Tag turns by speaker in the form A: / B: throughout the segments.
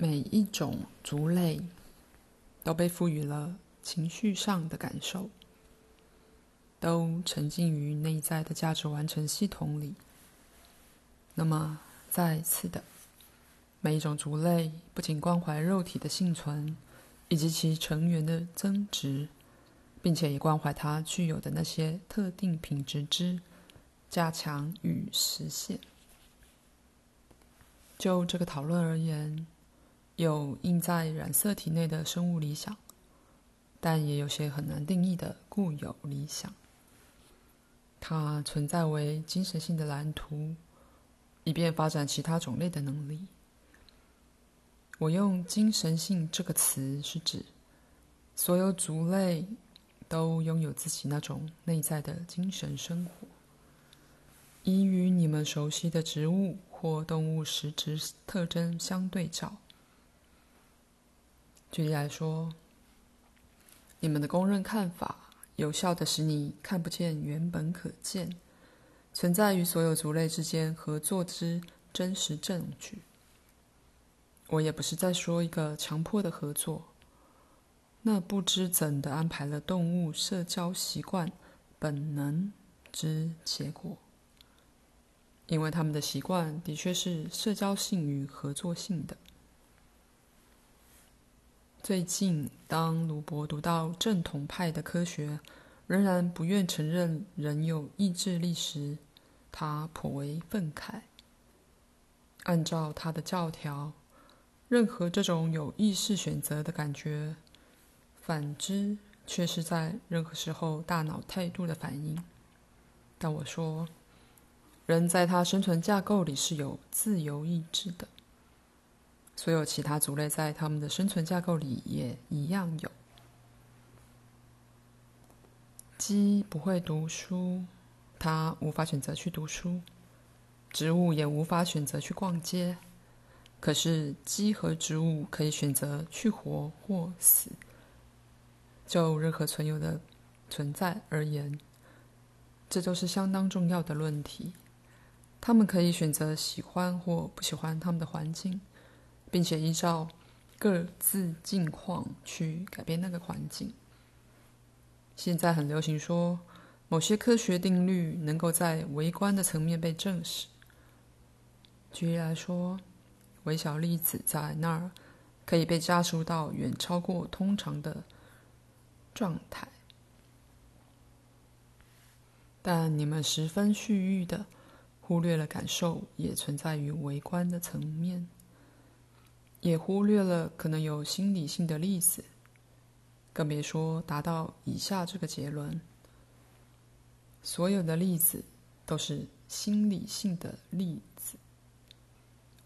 A: 每一种族类都被赋予了情绪上的感受，都沉浸于内在的价值完成系统里。那么，再次的，每一种族类不仅关怀肉体的幸存以及其成员的增值，并且也关怀它具有的那些特定品质之加强与实现。就这个讨论而言，有印在染色体内的生物理想，但也有些很难定义的固有理想。它存在为精神性的蓝图，以便发展其他种类的能力。我用“精神性”这个词，是指所有族类都拥有自己那种内在的精神生活，以与你们熟悉的植物或动物实质特征相对照。举例来说，你们的公认看法有效地使你看不见原本可见、存在于所有族类之间合作之真实证据。我也不是在说一个强迫的合作，那不知怎的安排了动物社交习惯本能之结果，因为他们的习惯的确是社交性与合作性的。最近，当鲁伯读到正统派的科学仍然不愿承认人有意志力时，他颇为愤慨。按照他的教条，任何这种有意识选择的感觉，反之却是在任何时候大脑态度的反应。但我说，人在他生存架构里是有自由意志的。所有其他族类在他们的生存架构里也一样有。鸡不会读书，它无法选择去读书；植物也无法选择去逛街。可是鸡和植物可以选择去活或死。就任何存有的存在而言，这都是相当重要的论题。它们可以选择喜欢或不喜欢它们的环境。并且依照各自境况去改变那个环境。现在很流行说，某些科学定律能够在微观的层面被证实。举例来说，微小粒子在那儿可以被加速到远超过通常的状态。但你们十分蓄意的忽略了感受也存在于微观的层面。也忽略了可能有心理性的例子，更别说达到以下这个结论：所有的例子都是心理性的例子，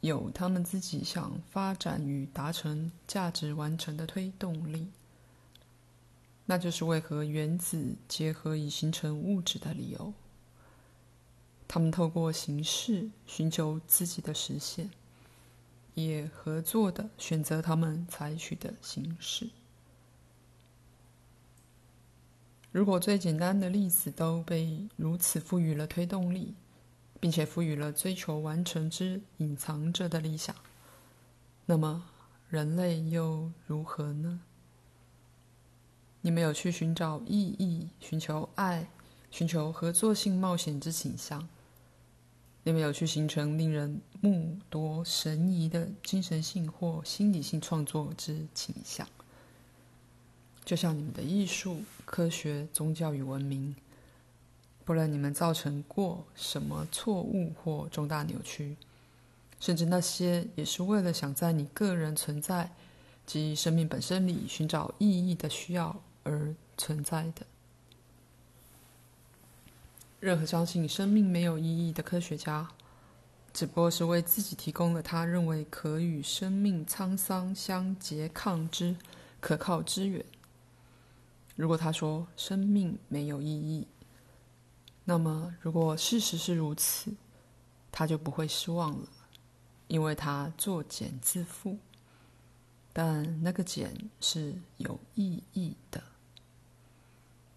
A: 有他们自己想发展与达成价值完成的推动力。那就是为何原子结合以形成物质的理由。他们透过形式寻求自己的实现。也合作的选择他们采取的形式。如果最简单的例子都被如此赋予了推动力，并且赋予了追求完成之隐藏着的理想，那么人类又如何呢？你没有去寻找意义、寻求爱、寻求合作性冒险之倾向。你们有去形成令人目夺神移的精神性或心理性创作之倾向，就像你们的艺术、科学、宗教与文明。不论你们造成过什么错误或重大扭曲，甚至那些也是为了想在你个人存在及生命本身里寻找意义的需要而存在的。任何相信生命没有意义的科学家，只不过是为自己提供了他认为可与生命沧桑相拮抗之可靠资源。如果他说生命没有意义，那么如果事实是如此，他就不会失望了，因为他作茧自缚。但那个茧是有意义的。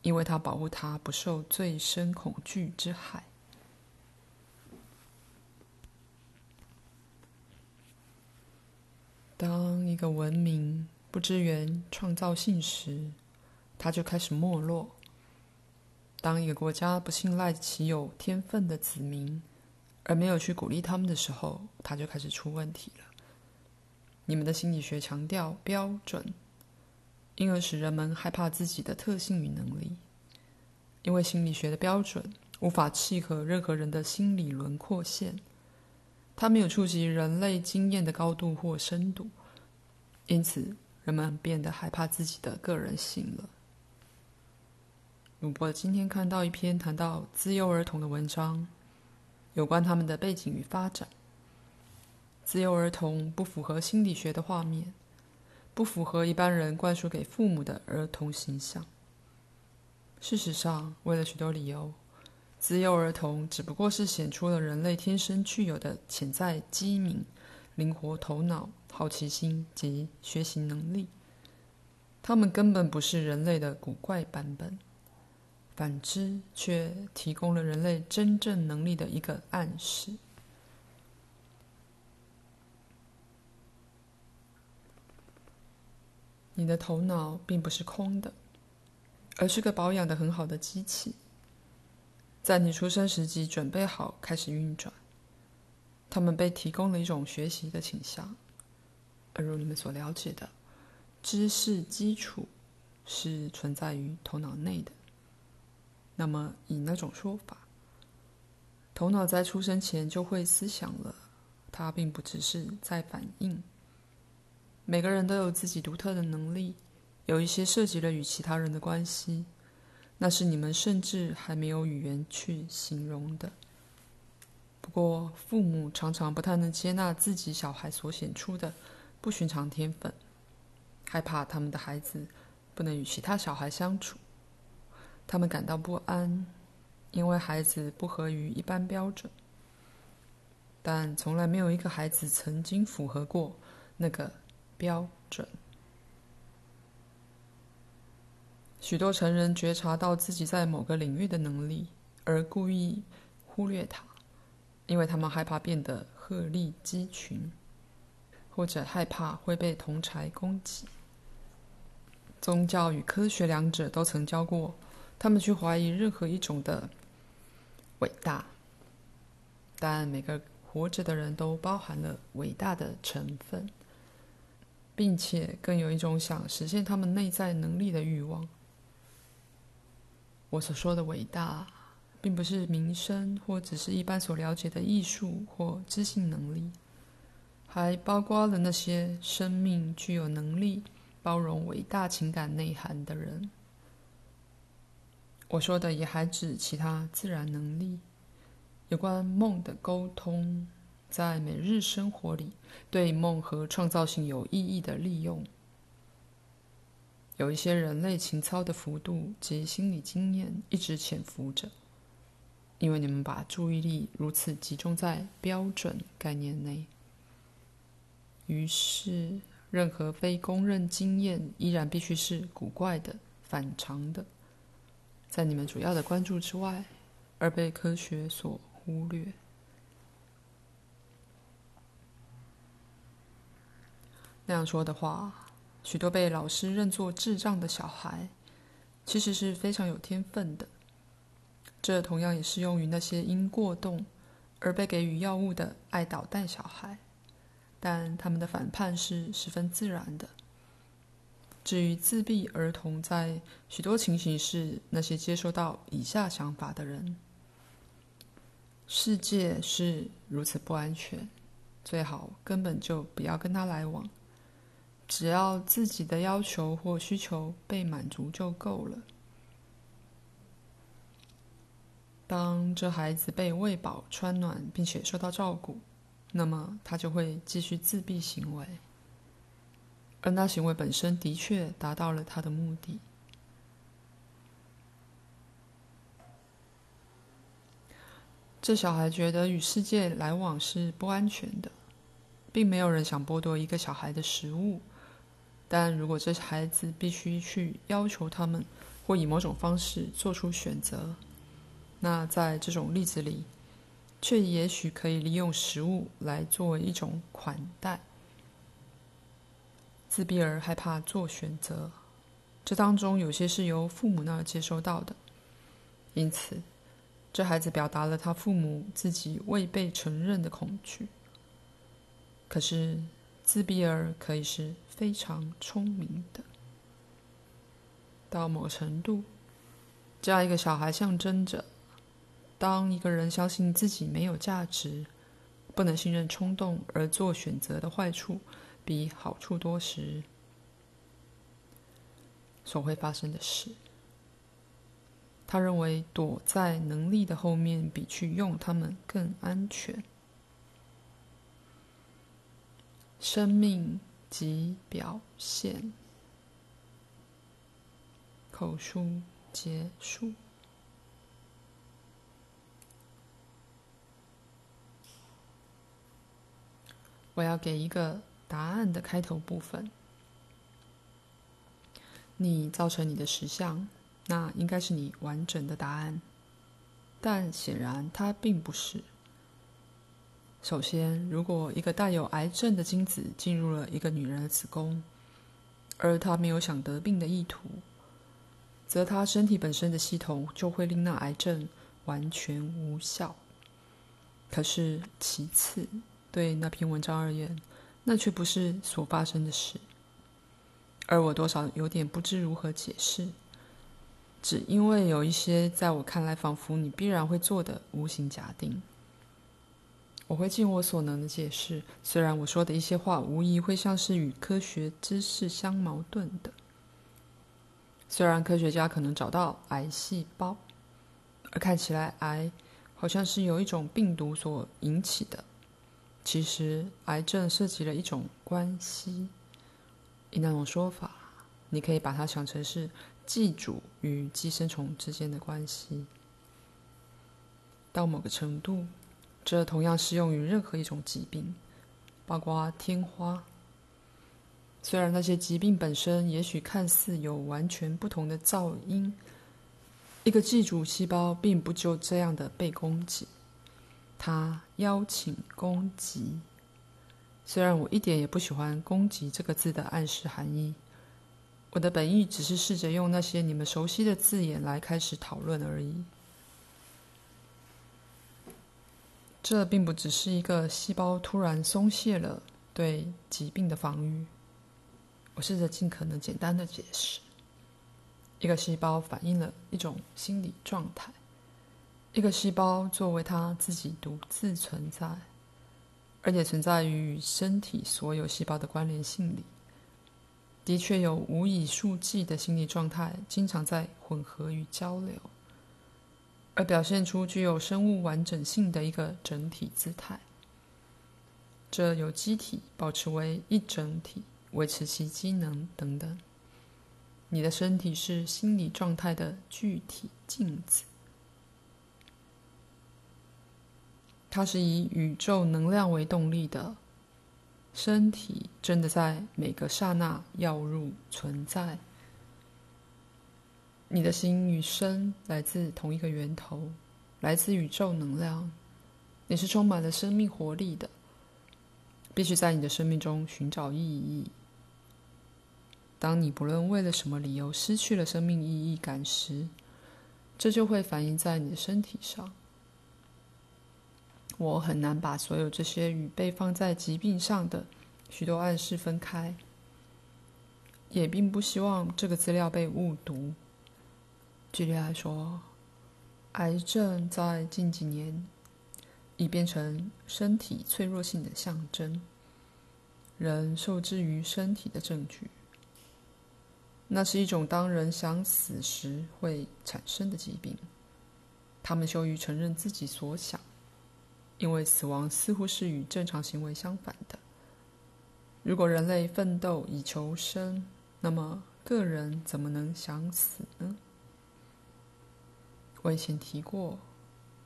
A: 因为它保护它不受最深恐惧之害。当一个文明不支援创造性时，它就开始没落；当一个国家不信赖其有天分的子民，而没有去鼓励他们的时候，它就开始出问题了。你们的心理学强调标准，因而使人们害怕自己的特性与能力，因为心理学的标准无法契合任何人的心理轮廓线。它没有触及人类经验的高度或深度，因此人们变得害怕自己的个人性了。鲁伯今天看到一篇谈到资优儿童的文章，有关他们的背景与发展。资优儿童不符合心理学的画面，不符合一般人灌输给父母的儿童形象。事实上，为了许多理由。资优儿童只不过是显出了人类天生具有的潜在机敏、灵活头脑、好奇心及学习能力。他们根本不是人类的古怪版本，反之，却提供了人类真正能力的一个暗示。你的头脑并不是空的，而是个保养得很好的机器。在你出生时即准备好开始运转，他们被提供了一种学习的倾向，而如你们所了解的，知识基础是存在于头脑内的。那么，以那种说法，头脑在出生前就会思想了，它并不只是在反应。每个人都有自己独特的能力，有一些涉及了与其他人的关系。那是你们甚至还没有语言去形容的。不过，父母常常不太能接纳自己小孩所显出的不寻常天分，害怕他们的孩子不能与其他小孩相处。他们感到不安，因为孩子不合于一般标准。但从来没有一个孩子曾经符合过那个标准。许多成人觉察到自己在某个领域的能力，而故意忽略它，因为他们害怕变得鹤立鸡群，或者害怕会被同侪攻击。宗教与科学两者都曾教过他们去怀疑任何一种的伟大，但每个活着的人都包含了伟大的成分，并且更有一种想实现他们内在能力的欲望。我所说的伟大，并不是名声，或只是一般所了解的艺术或知性能力，还包括了那些生命具有能力包容伟大情感内涵的人。我说的也还指其他自然能力，有关梦的沟通，在每日生活里对梦和创造性有意义的利用。有一些人类情操的幅度及心理经验一直潜伏着，因为你们把注意力如此集中在标准概念内，于是任何非公认经验依然必须是古怪的、反常的，在你们主要的关注之外，而被科学所忽略。那样说的话。许多被老师认作智障的小孩，其实是非常有天分的。这同样也适用于那些因过动而被给予药物的爱捣蛋小孩，但他们的反叛是十分自然的。至于自闭儿童，在许多情形是那些接收到以下想法的人：世界是如此不安全，最好根本就不要跟他来往。只要自己的要求或需求被满足就够了。当这孩子被喂饱、穿暖，并且受到照顾，那么他就会继续自闭行为，而那行为本身的确达到了他的目的。这小孩觉得与世界来往是不安全的，并没有人想剥夺一个小孩的食物。但如果这孩子必须去要求他们，或以某种方式做出选择，那在这种例子里，却也许可以利用食物来作为一种款待。自闭儿害怕做选择，这当中有些是由父母那儿接收到的，因此，这孩子表达了他父母自己未被承认的恐惧。可是，自闭儿可以是非常聪明的，到某程度，这样一个小孩象征着，当一个人相信自己没有价值，不能信任冲动而做选择的坏处比好处多时，所会发生的事。他认为躲在能力的后面比去用他们更安全。生命及表现，口述结束。我要给一个答案的开头部分。你造成你的实相，那应该是你完整的答案，但显然它并不是。首先，如果一个带有癌症的精子进入了一个女人的子宫，而她没有想得病的意图，则她身体本身的系统就会令那癌症完全无效。可是其次，对那篇文章而言，那却不是所发生的事。而我多少有点不知如何解释，只因为有一些在我看来仿佛你必然会做的无形假定。我会尽我所能的解释，虽然我说的一些话无疑会像是与科学知识相矛盾的。虽然科学家可能找到癌细胞，而看起来癌好像是由一种病毒所引起的，其实癌症涉及了一种关系。以那种说法，你可以把它想成是寄主与寄生虫之间的关系。到某个程度。这同样适用于任何一种疾病，包括天花。虽然那些疾病本身也许看似有完全不同的噪音，一个寄主细胞并不就这样的被攻击，它邀请攻击。虽然我一点也不喜欢“攻击”这个字的暗示含义，我的本意只是试着用那些你们熟悉的字眼来开始讨论而已。这并不只是一个细胞突然松懈了对疾病的防御。我试着尽可能简单的解释：一个细胞反映了一种心理状态，一个细胞作为它自己独自存在，而且存在于与身体所有细胞的关联性里。的确有无以数计的心理状态，经常在混合与交流。而表现出具有生物完整性的一个整体姿态，这有机体保持为一整体，维持其机能等等。你的身体是心理状态的具体镜子，它是以宇宙能量为动力的，身体真的在每个刹那要入存在。你的心与身来自同一个源头，来自宇宙能量。你是充满了生命活力的，必须在你的生命中寻找意义。当你不论为了什么理由失去了生命意义感时，这就会反映在你的身体上。我很难把所有这些与被放在疾病上的许多暗示分开，也并不希望这个资料被误读。举例来说，癌症在近几年已变成身体脆弱性的象征，人受制于身体的证据。那是一种当人想死时会产生的疾病。他们羞于承认自己所想，因为死亡似乎是与正常行为相反的。如果人类奋斗以求生，那么个人怎么能想死呢？我以前提过，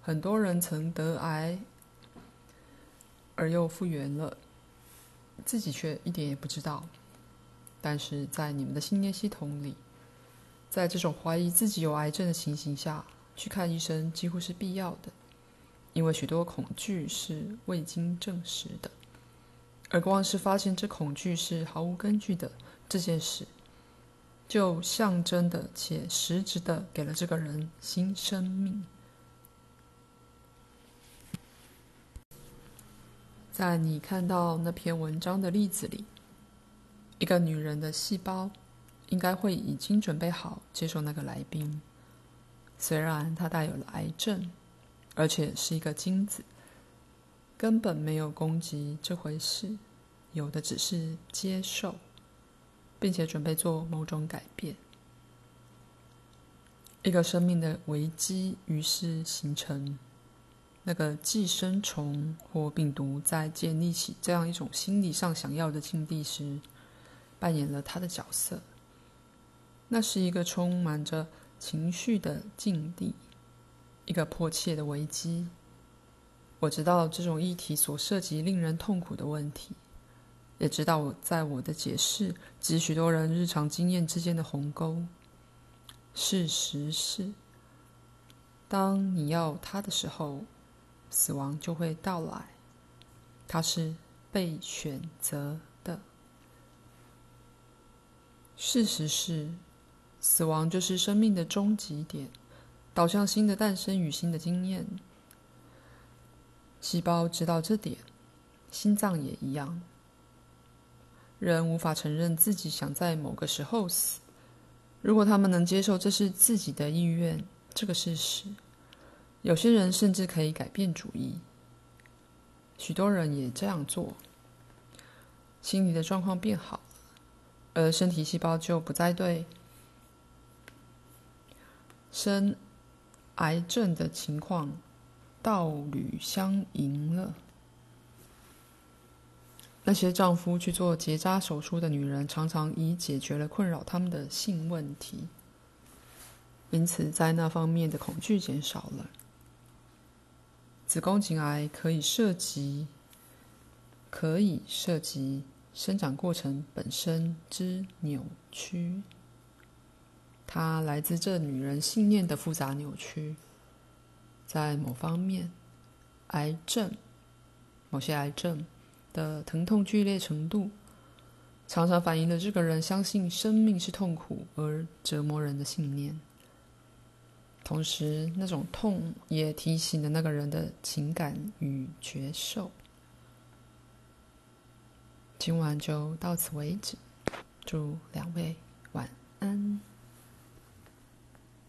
A: 很多人曾得癌而又复原了，自己却一点也不知道。但是在你们的信念系统里，在这种怀疑自己有癌症的情形下，去看医生几乎是必要的，因为许多恐惧是未经证实的，而光是发现这恐惧是毫无根据的这件事，就象征的且实质的给了这个人新生命。在你看到那篇文章的例子里，一个女人的细胞应该会已经准备好接受那个来宾，虽然她带有了癌症，而且是一个精子，根本没有攻击这回事，有的只是接受，并且准备做某种改变。一个生命的危机于是形成。那个寄生虫或病毒在建立起这样一种心理上想要的境地时，扮演了他的角色。那是一个充满着情绪的境地，一个迫切的危机。我知道这种议题所涉及令人痛苦的问题，也知道我在我的解释及许多人日常经验之间的鸿沟。事实是，当你要他的时候。死亡就会到来，它是被选择的。事实是，死亡就是生命的终极点，导向新的诞生与新的经验。细胞知道这点，心脏也一样。人无法承认自己想在某个时候死，如果他们能接受这是自己的意愿这个事实。有些人甚至可以改变主意，许多人也这样做。心理的状况变好了，而身体细胞就不再对生癌症的情况道履相迎了。那些丈夫去做结扎手术的女人，常常已解决了困扰他们的性问题，因此在那方面的恐惧减少了。子宫颈癌可以涉及，可以涉及生长过程本身之扭曲。它来自这女人信念的复杂扭曲。在某方面，癌症，某些癌症的疼痛剧烈程度，常常反映了这个人相信生命是痛苦而折磨人的信念。同时，那种痛也提醒了那个人的情感与觉受。今晚就到此为止，祝两位晚安。